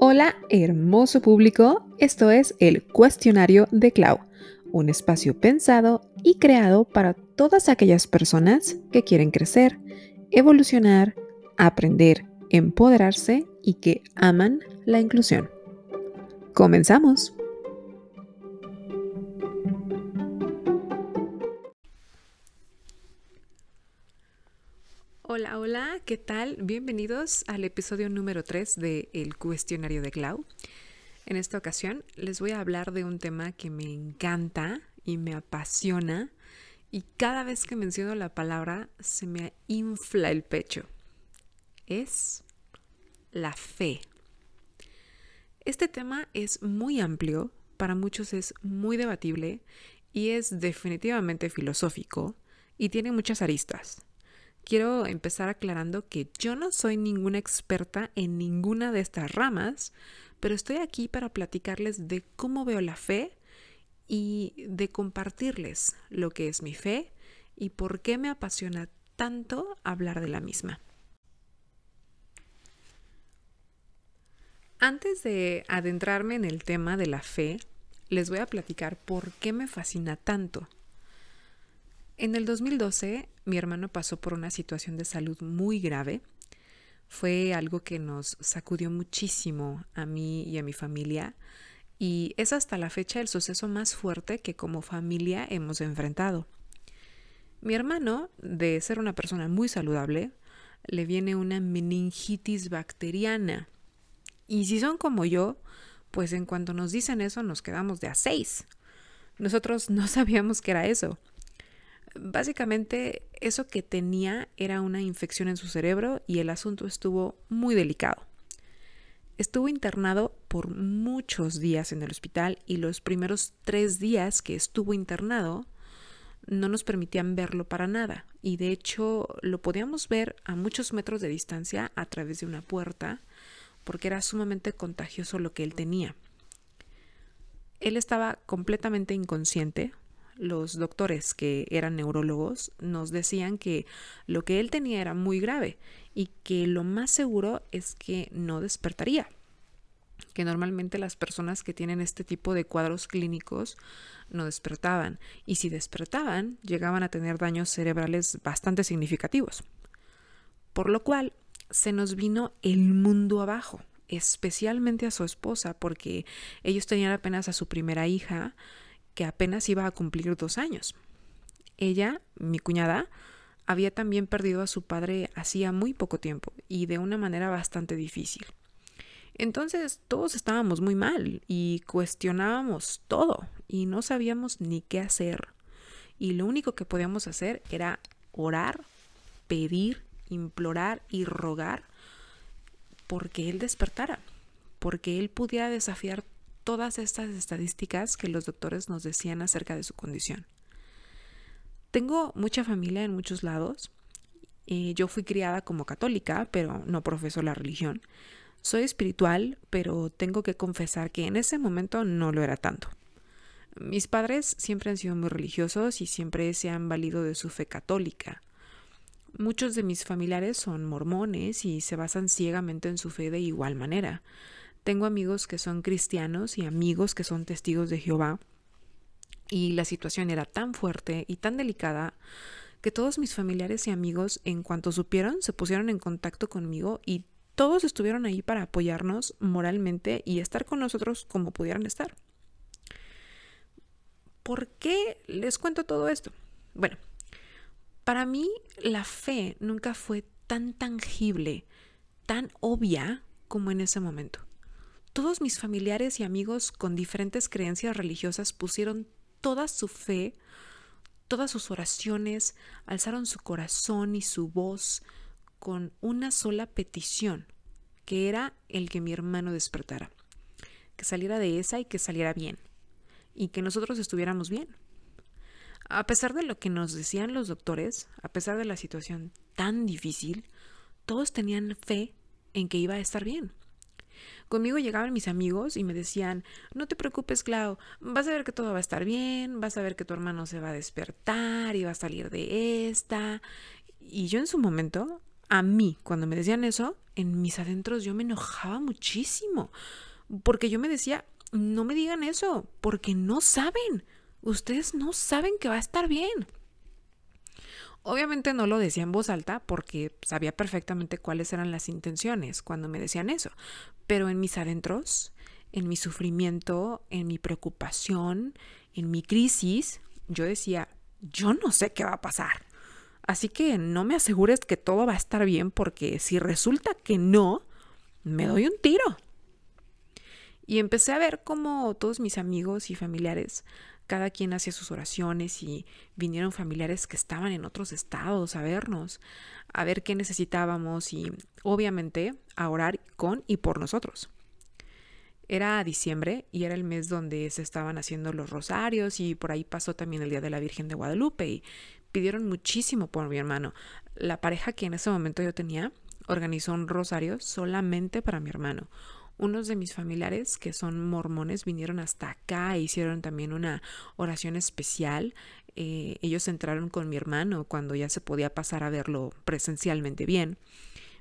Hola, hermoso público. Esto es el Cuestionario de Clau, un espacio pensado y creado para todas aquellas personas que quieren crecer, evolucionar, aprender, empoderarse y que aman la inclusión. Comenzamos. Hola, hola, ¿qué tal? Bienvenidos al episodio número 3 de El cuestionario de Clau. En esta ocasión les voy a hablar de un tema que me encanta y me apasiona y cada vez que menciono la palabra se me infla el pecho. Es la fe. Este tema es muy amplio, para muchos es muy debatible y es definitivamente filosófico y tiene muchas aristas quiero empezar aclarando que yo no soy ninguna experta en ninguna de estas ramas, pero estoy aquí para platicarles de cómo veo la fe y de compartirles lo que es mi fe y por qué me apasiona tanto hablar de la misma. Antes de adentrarme en el tema de la fe, les voy a platicar por qué me fascina tanto. En el 2012, mi hermano pasó por una situación de salud muy grave. Fue algo que nos sacudió muchísimo a mí y a mi familia y es hasta la fecha el suceso más fuerte que como familia hemos enfrentado. Mi hermano, de ser una persona muy saludable, le viene una meningitis bacteriana. Y si son como yo, pues en cuanto nos dicen eso nos quedamos de a seis. Nosotros no sabíamos que era eso. Básicamente eso que tenía era una infección en su cerebro y el asunto estuvo muy delicado. Estuvo internado por muchos días en el hospital y los primeros tres días que estuvo internado no nos permitían verlo para nada y de hecho lo podíamos ver a muchos metros de distancia a través de una puerta porque era sumamente contagioso lo que él tenía. Él estaba completamente inconsciente, los doctores que eran neurólogos nos decían que lo que él tenía era muy grave y que lo más seguro es que no despertaría que normalmente las personas que tienen este tipo de cuadros clínicos no despertaban y si despertaban llegaban a tener daños cerebrales bastante significativos. Por lo cual se nos vino el mundo abajo, especialmente a su esposa porque ellos tenían apenas a su primera hija que apenas iba a cumplir dos años. Ella, mi cuñada, había también perdido a su padre hacía muy poco tiempo y de una manera bastante difícil. Entonces todos estábamos muy mal y cuestionábamos todo y no sabíamos ni qué hacer. Y lo único que podíamos hacer era orar, pedir, implorar y rogar porque él despertara, porque él pudiera desafiar todas estas estadísticas que los doctores nos decían acerca de su condición. Tengo mucha familia en muchos lados. Eh, yo fui criada como católica, pero no profeso la religión. Soy espiritual, pero tengo que confesar que en ese momento no lo era tanto. Mis padres siempre han sido muy religiosos y siempre se han valido de su fe católica. Muchos de mis familiares son mormones y se basan ciegamente en su fe de igual manera. Tengo amigos que son cristianos y amigos que son testigos de Jehová. Y la situación era tan fuerte y tan delicada que todos mis familiares y amigos, en cuanto supieron, se pusieron en contacto conmigo y todos estuvieron ahí para apoyarnos moralmente y estar con nosotros como pudieran estar. ¿Por qué les cuento todo esto? Bueno, para mí la fe nunca fue tan tangible, tan obvia como en ese momento. Todos mis familiares y amigos con diferentes creencias religiosas pusieron toda su fe, todas sus oraciones, alzaron su corazón y su voz con una sola petición, que era el que mi hermano despertara, que saliera de esa y que saliera bien, y que nosotros estuviéramos bien. A pesar de lo que nos decían los doctores, a pesar de la situación tan difícil, todos tenían fe en que iba a estar bien. Conmigo llegaban mis amigos y me decían, no te preocupes, Clau, vas a ver que todo va a estar bien, vas a ver que tu hermano se va a despertar y va a salir de esta. Y yo en su momento, a mí, cuando me decían eso, en mis adentros yo me enojaba muchísimo, porque yo me decía, no me digan eso, porque no saben, ustedes no saben que va a estar bien. Obviamente no lo decía en voz alta porque sabía perfectamente cuáles eran las intenciones cuando me decían eso, pero en mis adentros, en mi sufrimiento, en mi preocupación, en mi crisis, yo decía, yo no sé qué va a pasar. Así que no me asegures que todo va a estar bien porque si resulta que no, me doy un tiro. Y empecé a ver cómo todos mis amigos y familiares, cada quien hacía sus oraciones y vinieron familiares que estaban en otros estados a vernos, a ver qué necesitábamos y obviamente a orar con y por nosotros. Era diciembre y era el mes donde se estaban haciendo los rosarios y por ahí pasó también el Día de la Virgen de Guadalupe y pidieron muchísimo por mi hermano. La pareja que en ese momento yo tenía organizó un rosario solamente para mi hermano. Unos de mis familiares que son mormones vinieron hasta acá e hicieron también una oración especial. Eh, ellos entraron con mi hermano cuando ya se podía pasar a verlo presencialmente bien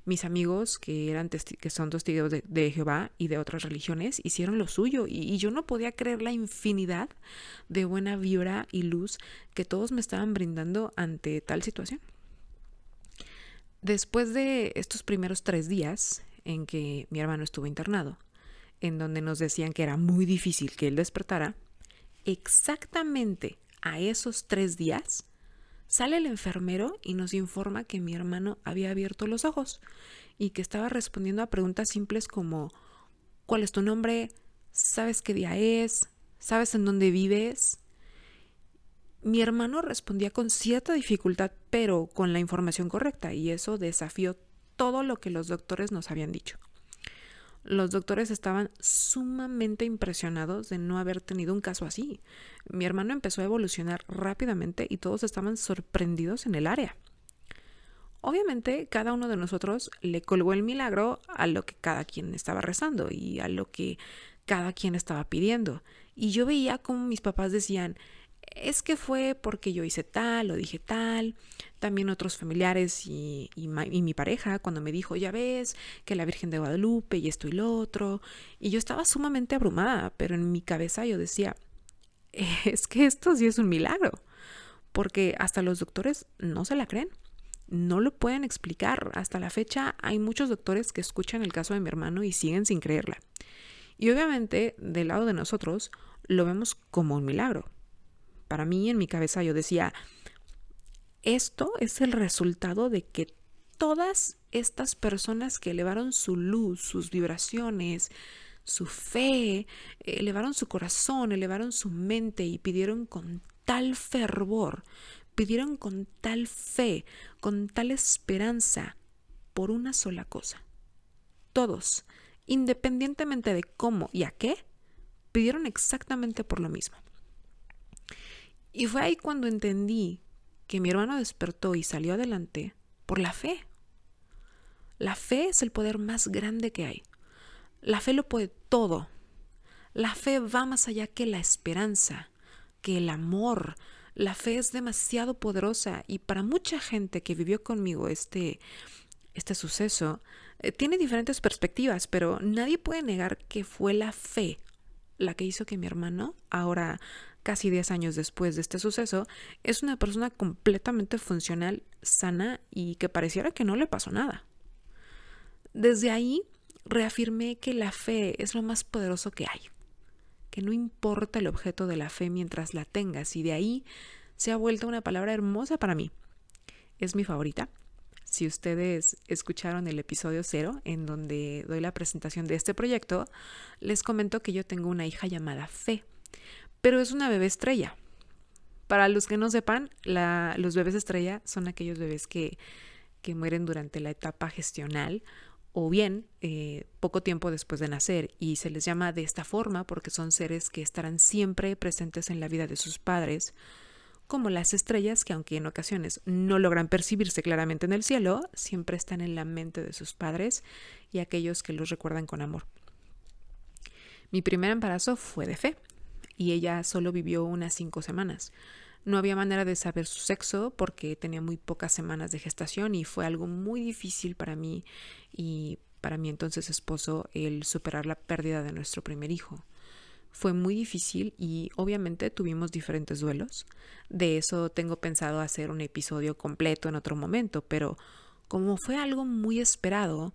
mis amigos que eran que son testigos de, Jehová y de otras religiones hicieron lo suyo y, y, yo no podía creer la infinidad de buena vibra y luz que todos me estaban brindando ante tal situación. Después de estos primeros tres días en que mi hermano estuvo internado, en donde nos decían que era muy difícil que él despertara, exactamente a esos tres días Sale el enfermero y nos informa que mi hermano había abierto los ojos y que estaba respondiendo a preguntas simples como ¿cuál es tu nombre? ¿Sabes qué día es? ¿Sabes en dónde vives? Mi hermano respondía con cierta dificultad, pero con la información correcta, y eso desafió todo lo que los doctores nos habían dicho. Los doctores estaban sumamente impresionados de no haber tenido un caso así. Mi hermano empezó a evolucionar rápidamente y todos estaban sorprendidos en el área. Obviamente, cada uno de nosotros le colgó el milagro a lo que cada quien estaba rezando y a lo que cada quien estaba pidiendo. Y yo veía como mis papás decían, es que fue porque yo hice tal o dije tal. También otros familiares y, mi pareja cuando me dijo, ya ves, que la Virgen de Guadalupe y esto y lo otro. Y yo estaba sumamente abrumada, pero en mi cabeza yo decía, es que esto sí es un milagro. Porque hasta los doctores no se la creen. No lo pueden explicar. Hasta la fecha hay muchos doctores que escuchan el caso de mi hermano y siguen sin creerla. Y obviamente, del lado de nosotros, lo vemos como un milagro para mí en mi cabeza yo decía, esto es el resultado de que todas estas personas que elevaron su luz, sus vibraciones, su fe, elevaron su corazón, elevaron su mente y pidieron con tal fervor, pidieron con tal fe, con tal esperanza por una sola cosa. Todos, independientemente de cómo y a qué, pidieron exactamente por lo mismo. Y fue ahí cuando entendí que mi hermano despertó y salió adelante por la fe. La fe es el poder más grande que hay. La fe lo puede todo. La fe va más allá que la esperanza, que el amor. La fe es demasiado poderosa y para mucha gente que vivió conmigo este, este suceso, eh, tiene diferentes perspectivas, pero nadie puede negar que fue la fe la que hizo que mi hermano ahora casi 10 años después de este suceso, es una persona completamente funcional, sana y que pareciera que no le pasó nada. Desde ahí reafirmé que la fe es lo más poderoso que hay, que no importa el objeto de la fe mientras la tengas y de ahí se ha vuelto una palabra hermosa para mí. Es mi favorita. Si ustedes escucharon el episodio cero, en donde doy la presentación de este proyecto, les comento que yo tengo una hija llamada Fe pero es una bebé estrella. Para los que no sepan, los bebés estrella son aquellos bebés que, que mueren durante la etapa gestional o bien eh, poco tiempo después de nacer y se les llama de esta forma porque son seres que estarán siempre presentes en la vida de sus padres, como las estrellas que aunque en ocasiones no logran percibirse claramente en el cielo, siempre están en la mente de sus padres y aquellos que los recuerdan con amor. Mi primer embarazo fue de fe, y ella solo vivió unas cinco semanas. No había manera de saber su sexo porque tenía muy pocas semanas de gestación y fue algo muy difícil para mí y para mi entonces esposo el superar la pérdida de nuestro primer hijo. Fue muy difícil y obviamente tuvimos diferentes duelos. De eso tengo pensado hacer un episodio completo en otro momento, pero como fue algo muy esperado,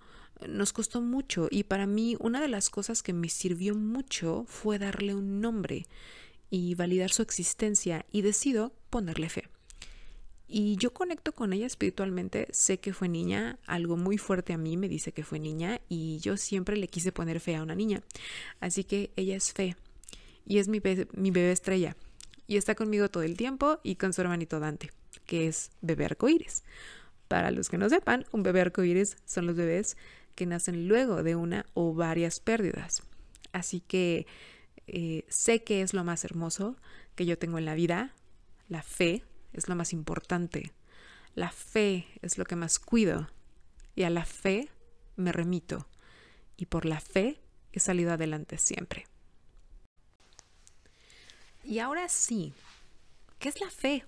nos costó mucho y para mí una de las cosas que me sirvió mucho fue darle un nombre y validar su existencia y decido ponerle fe. Y yo conecto con ella espiritualmente, sé que fue niña, algo muy fuerte a mí me dice que fue niña y yo siempre le quise poner fe a una niña. Así que ella es fe y es mi, mi bebé estrella y está conmigo todo el tiempo y con su hermanito Dante, que es bebé arcoíris. Para los que no sepan, un bebé arcoíris son los bebés que nacen luego de una o varias pérdidas. Así que eh, sé que es lo más hermoso que yo tengo en la vida. La fe es lo más importante. La fe es lo que más cuido. Y a la fe me remito. Y por la fe he salido adelante siempre. Y ahora sí, ¿qué es la fe?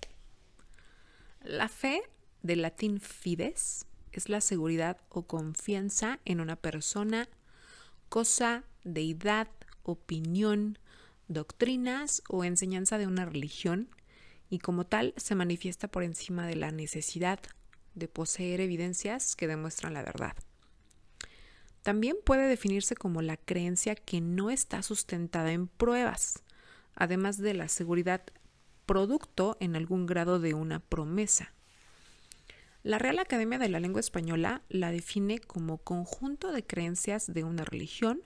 La fe, del latín fides, es la seguridad o confianza en una persona, cosa, deidad, opinión, doctrinas o enseñanza de una religión y como tal se manifiesta por encima de la necesidad de poseer evidencias que demuestran la verdad. También puede definirse como la creencia que no está sustentada en pruebas, además de la seguridad producto en algún grado de una promesa. La Real Academia de la Lengua Española la define como conjunto de creencias de una religión,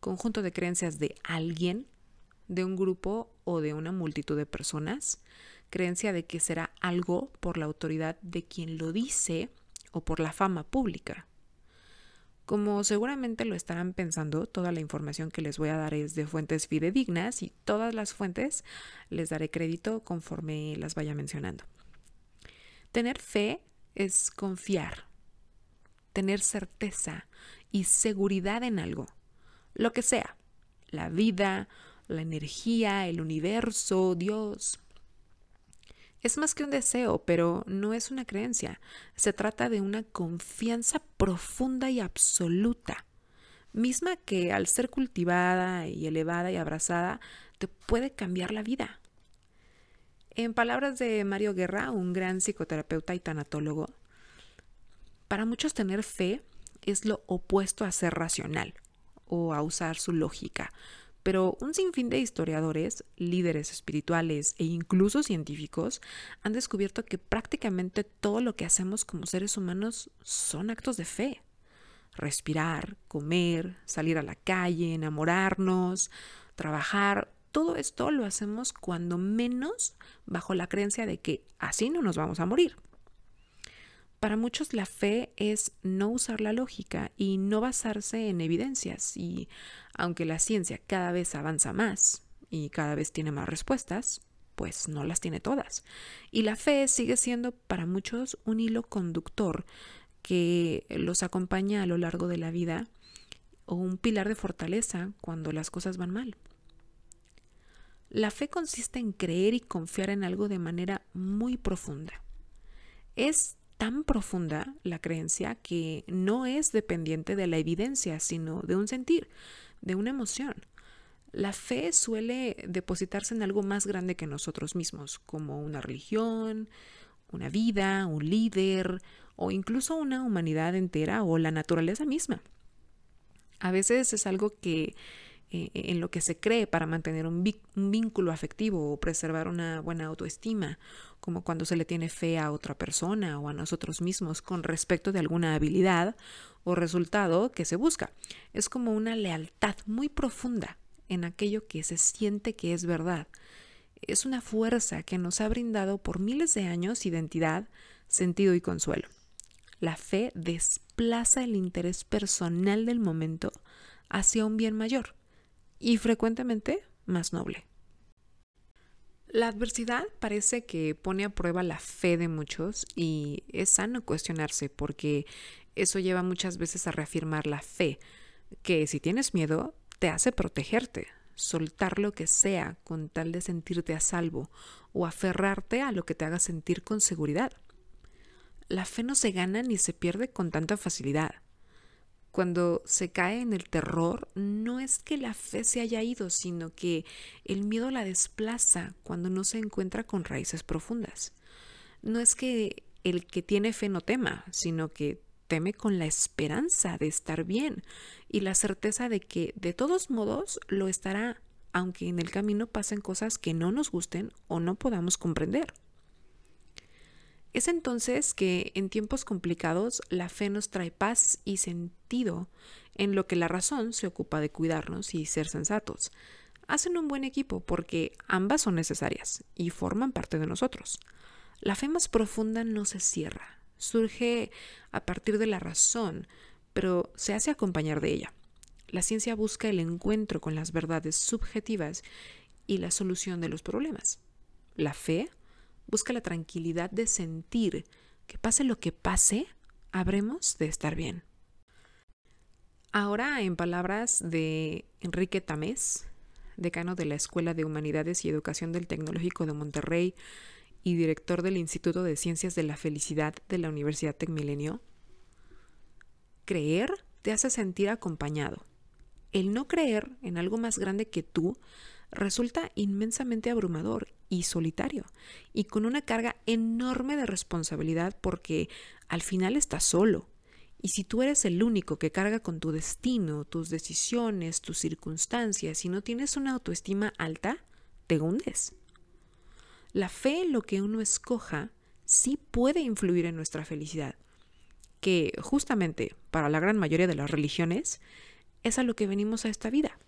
conjunto de creencias de alguien, de un grupo o de una multitud de personas, creencia de que será algo por la autoridad de quien lo dice o por la fama pública. Como seguramente lo estarán pensando, toda la información que les voy a dar es de fuentes fidedignas y todas las fuentes les daré crédito conforme las vaya mencionando. Tener fe es confiar, tener certeza y seguridad en algo, lo que sea, la vida, la energía, el universo, Dios. Es más que un deseo, pero no es una creencia. Se trata de una confianza profunda y absoluta, misma que al ser cultivada y elevada y abrazada, te puede cambiar la vida. En palabras de Mario Guerra, un gran psicoterapeuta y tanatólogo, para muchos tener fe es lo opuesto a ser racional o a usar su lógica, pero un sinfín de historiadores, líderes espirituales e incluso científicos han descubierto que prácticamente todo lo que hacemos como seres humanos son actos de fe. Respirar, comer, salir a la calle, enamorarnos, trabajar, todo esto lo hacemos cuando menos bajo la creencia de que así no nos vamos a morir. Para muchos la fe es no usar la lógica y no basarse en evidencias y aunque la ciencia cada vez avanza más y cada vez tiene más respuestas, pues no las tiene todas. Y la fe sigue siendo para muchos un hilo conductor que los acompaña a lo largo de la vida o un pilar de fortaleza cuando las cosas van mal. La fe consiste en creer y confiar en algo de manera muy profunda. Es tan profunda la creencia que no es dependiente de la evidencia, sino de un sentir, de una emoción. La fe suele depositarse en algo más grande que nosotros mismos, como una religión, una vida, un líder o incluso una humanidad entera o la naturaleza misma. A veces es algo que eh, en lo que se cree para mantener un, vínculo afectivo o preservar una buena autoestima, como cuando se le tiene fe a otra persona o a nosotros mismos con respecto de alguna habilidad o resultado que se busca. Es como una lealtad muy profunda en aquello que se siente que es verdad. Es una fuerza que nos ha brindado por miles de años identidad, sentido y consuelo. La fe desplaza el interés personal del momento hacia un bien mayor y frecuentemente más noble. La adversidad parece que pone a prueba la fe de muchos y es sano cuestionarse porque eso lleva muchas veces a reafirmar la fe, que si tienes miedo te hace protegerte, soltar lo que sea con tal de sentirte a salvo o aferrarte a lo que te haga sentir con seguridad. La fe no se gana ni se pierde con tanta facilidad. Cuando se cae en el terror, no es que la fe se haya ido, sino que el miedo la desplaza cuando no se encuentra con raíces profundas. No es que el que tiene fe no tema, sino que teme con la esperanza de estar bien y la certeza de que de todos modos lo estará, aunque en el camino pasen cosas que no nos gusten o no podamos comprender. Es entonces que en tiempos complicados la fe nos trae paz y sentido en lo que la razón se ocupa de cuidarnos y ser sensatos. Hacen un buen equipo porque ambas son necesarias y forman parte de nosotros. La fe más profunda no se cierra, surge a partir de la razón, pero se hace acompañar de ella. La ciencia busca el encuentro con las verdades subjetivas y la solución de los problemas. La fe busca la tranquilidad de sentir que pase lo que pase, habremos de estar bien. Ahora, en palabras de Enrique Tamés, decano de la Escuela de Humanidades y Educación del Tecnológico de Monterrey y director del Instituto de Ciencias de la Felicidad de la Universidad Tecmilenio, creer te hace sentir acompañado. El no creer en algo más grande que tú resulta inmensamente abrumador y solitario y con una carga enorme de responsabilidad porque al final estás solo. Y si tú eres el único que carga con tu destino, tus decisiones, tus circunstancias y no tienes una autoestima alta, te hundes. La fe en lo que uno escoja sí puede influir en nuestra felicidad, que justamente para la gran mayoría de las religiones es a lo que venimos a esta vida.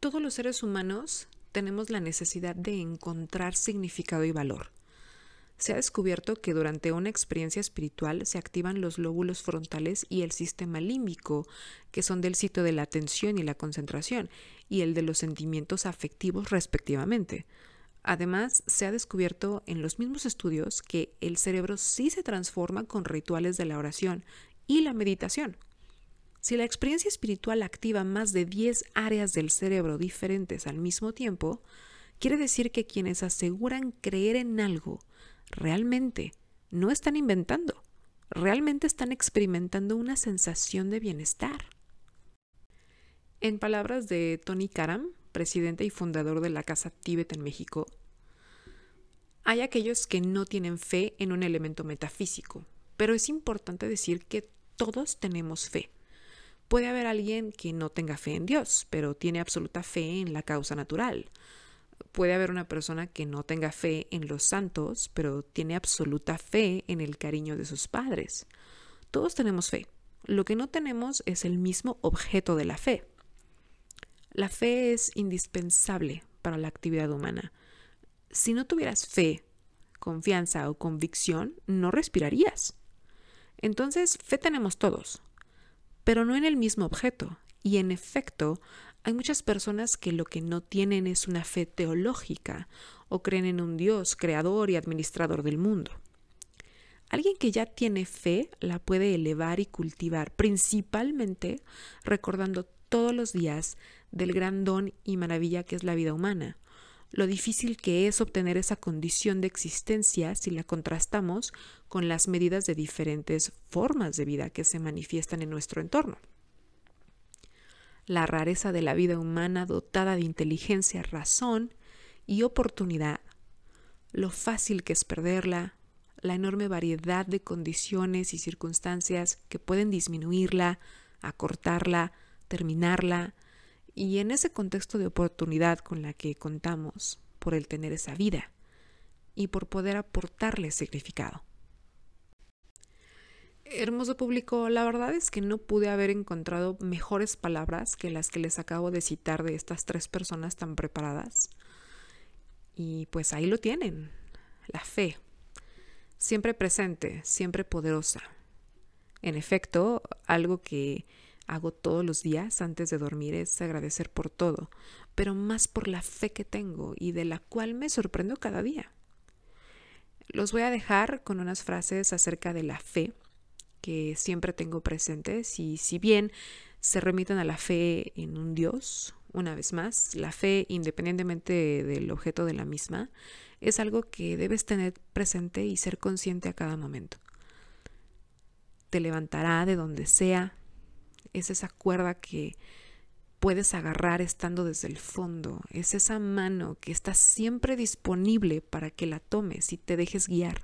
Todos los seres humanos tenemos la necesidad de encontrar significado y valor. Se ha descubierto que durante una experiencia espiritual se activan los lóbulos frontales y el sistema límbico, que son del sitio de la atención y la concentración, y el de los sentimientos afectivos respectivamente. Además, se ha descubierto en los mismos estudios que el cerebro sí se transforma con rituales de la oración y la meditación. Si la experiencia espiritual activa más de 10 áreas del cerebro diferentes al mismo tiempo, quiere decir que quienes aseguran creer en algo realmente no están inventando, realmente están experimentando una sensación de bienestar. En palabras de Tony Karam, presidente y fundador de la Casa Tíbet en México, hay aquellos que no tienen fe en un elemento metafísico, pero es importante decir que todos tenemos fe. Puede haber alguien que no tenga fe en Dios, pero tiene absoluta fe en la causa natural. Puede haber una persona que no tenga fe en los santos, pero tiene absoluta fe en el cariño de sus padres. Todos tenemos fe. Lo que no tenemos es el mismo objeto de la fe. La fe es indispensable para la actividad humana. Si no tuvieras fe, confianza o convicción, no respirarías. Entonces, fe tenemos todos, pero no en el mismo objeto. Y en efecto, hay muchas personas que lo que no tienen es una fe teológica o creen en un Dios creador y administrador del mundo. Alguien que ya tiene fe la puede elevar y cultivar, principalmente recordando todos los días del gran don y maravilla que es la vida humana, lo difícil que es obtener esa condición de existencia si la contrastamos con las medidas de diferentes formas de vida que se manifiestan en nuestro entorno. La rareza de la vida humana dotada de inteligencia, razón y oportunidad, lo fácil que es perderla, la enorme variedad de condiciones y circunstancias que pueden disminuirla, acortarla, terminarla, y en ese contexto de oportunidad con la que contamos por el tener esa vida y por poder aportarle significado. Hermoso público, la verdad es que no pude haber encontrado mejores palabras que las que les acabo de citar de estas tres personas tan preparadas. Y pues ahí lo tienen, la fe, siempre presente, siempre poderosa. En efecto, algo que hago todos los días antes de dormir es agradecer por todo, pero más por la fe que tengo y de la cual me sorprendo cada día. Los voy a dejar con unas frases acerca de la fe que siempre tengo presentes y si bien se remiten a la fe en un Dios, una vez más, la fe, independientemente del objeto de la misma, es algo que debes tener presente y ser consciente a cada momento. Te levantará de donde sea. Es esa cuerda que puedes agarrar estando desde el fondo. Es esa mano que está siempre disponible para que la tomes y te dejes guiar.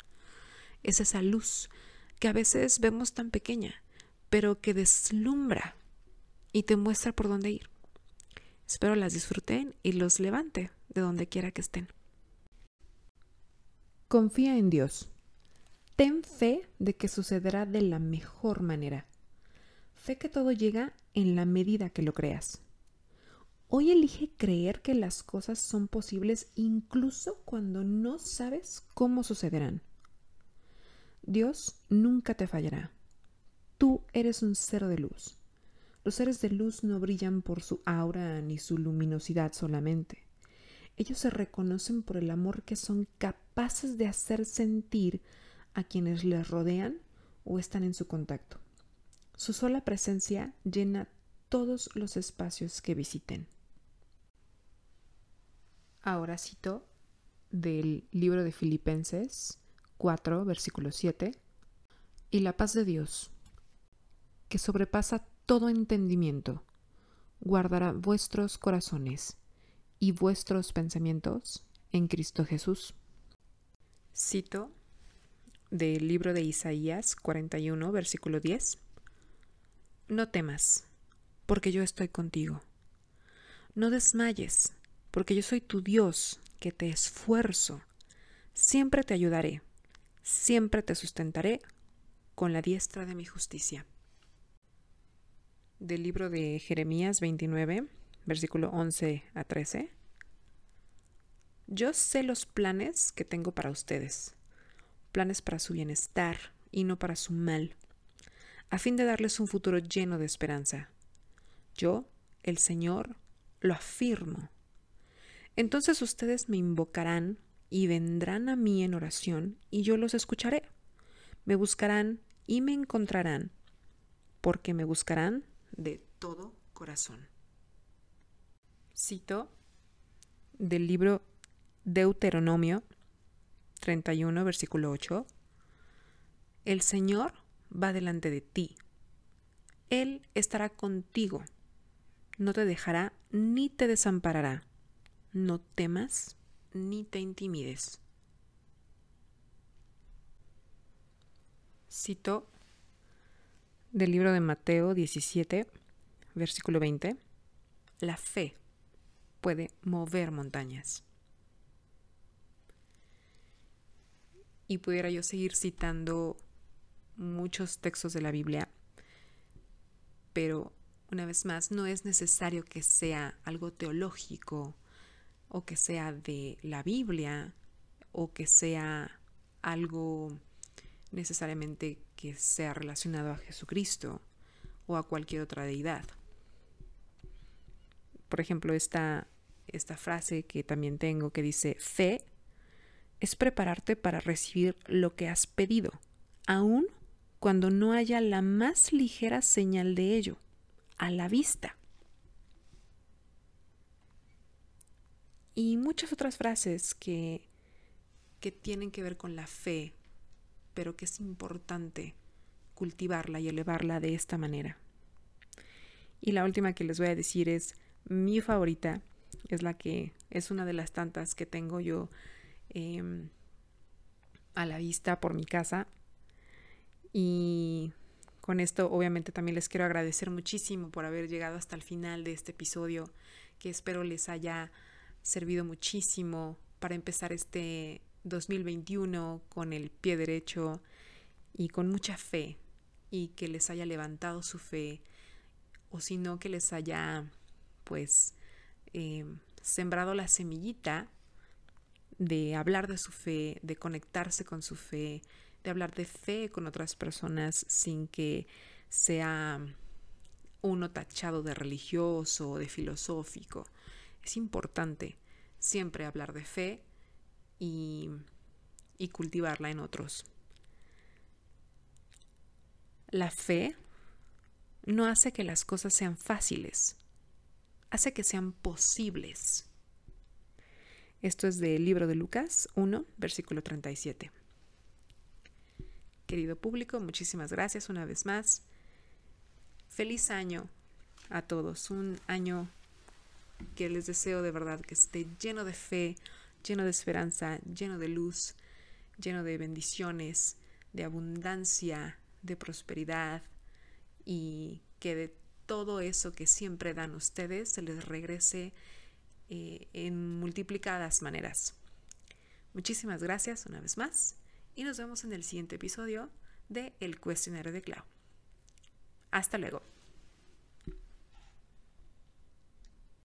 Es esa luz que a veces vemos tan pequeña, pero que deslumbra y te muestra por dónde ir. Espero las disfruten y los levante de donde quiera que estén. Confía en Dios. Ten fe de que sucederá de la mejor manera. Fe que todo llega en la medida que lo creas. Hoy elige creer que las cosas son posibles incluso cuando no sabes cómo sucederán. Dios nunca te fallará. Tú eres un ser de luz. Los seres de luz no brillan por su aura ni su luminosidad solamente. Ellos se reconocen por el amor que son capaces de hacer sentir a quienes les rodean o están en su contacto. Su sola presencia llena todos los espacios que visiten. Ahora cito del libro de Filipenses 4, versículo 7. Y la paz de Dios, que sobrepasa todo entendimiento, guardará vuestros corazones y vuestros pensamientos en Cristo Jesús. Cito del libro de Isaías 41, versículo 10. No temas, porque yo estoy contigo. No desmayes, porque yo soy tu Dios, que te esfuerzo. Siempre te ayudaré, siempre te sustentaré con la diestra de mi justicia del libro de Jeremías 29, versículo 11 a 13. Yo sé los planes que tengo para ustedes, planes para su bienestar y no para su mal, a fin de darles un futuro lleno de esperanza. Yo, el Señor, lo afirmo. Entonces ustedes me invocarán y vendrán a mí en oración y yo los escucharé. Me buscarán y me encontrarán, porque me buscarán de todo corazón. Cito del libro Deuteronomio 31, versículo 8. El Señor va delante de ti. Él estará contigo. No te dejará ni te desamparará. No temas ni te intimides. Cito del libro de Mateo 17, versículo 20, la fe puede mover montañas. Y pudiera yo seguir citando muchos textos de la Biblia, pero una vez más, no es necesario que sea algo teológico o que sea de la Biblia o que sea algo necesariamente que sea relacionado a Jesucristo o a cualquier otra deidad. Por ejemplo, esta, esta frase que también tengo que dice, fe es prepararte para recibir lo que has pedido, aun cuando no haya la más ligera señal de ello, a la vista. Y muchas otras frases que, que tienen que ver con la fe pero que es importante cultivarla y elevarla de esta manera. Y la última que les voy a decir es mi favorita, es la que es una de las tantas que tengo yo em, a la vista por mi casa. Y con esto obviamente también les quiero agradecer muchísimo por haber llegado hasta el final de este episodio, que espero les haya servido muchísimo para empezar este 2021 con el pie derecho y con mucha fe y que les haya levantado su fe o si no que les haya pues em, sembrado la semillita de hablar de su fe, de conectarse con su fe, de hablar de fe con otras personas sin que sea uno tachado de religioso o de filosófico. Es importante siempre hablar de fe y, y cultivarla en otros. La fe no hace que las cosas sean fáciles, hace que sean posibles. Esto es del libro de Lucas 1, versículo 37. Querido público, muchísimas gracias una vez más. Feliz año a todos, un año que les deseo de verdad que esté lleno de fe, lleno de esperanza, lleno de luz, lleno de bendiciones, de abundancia, de prosperidad y que de todo eso que siempre dan ustedes se les regrese eh, en multiplicadas maneras. Muchísimas gracias una vez más y nos vemos en el siguiente episodio de El cuestionario de Clau. Hasta luego.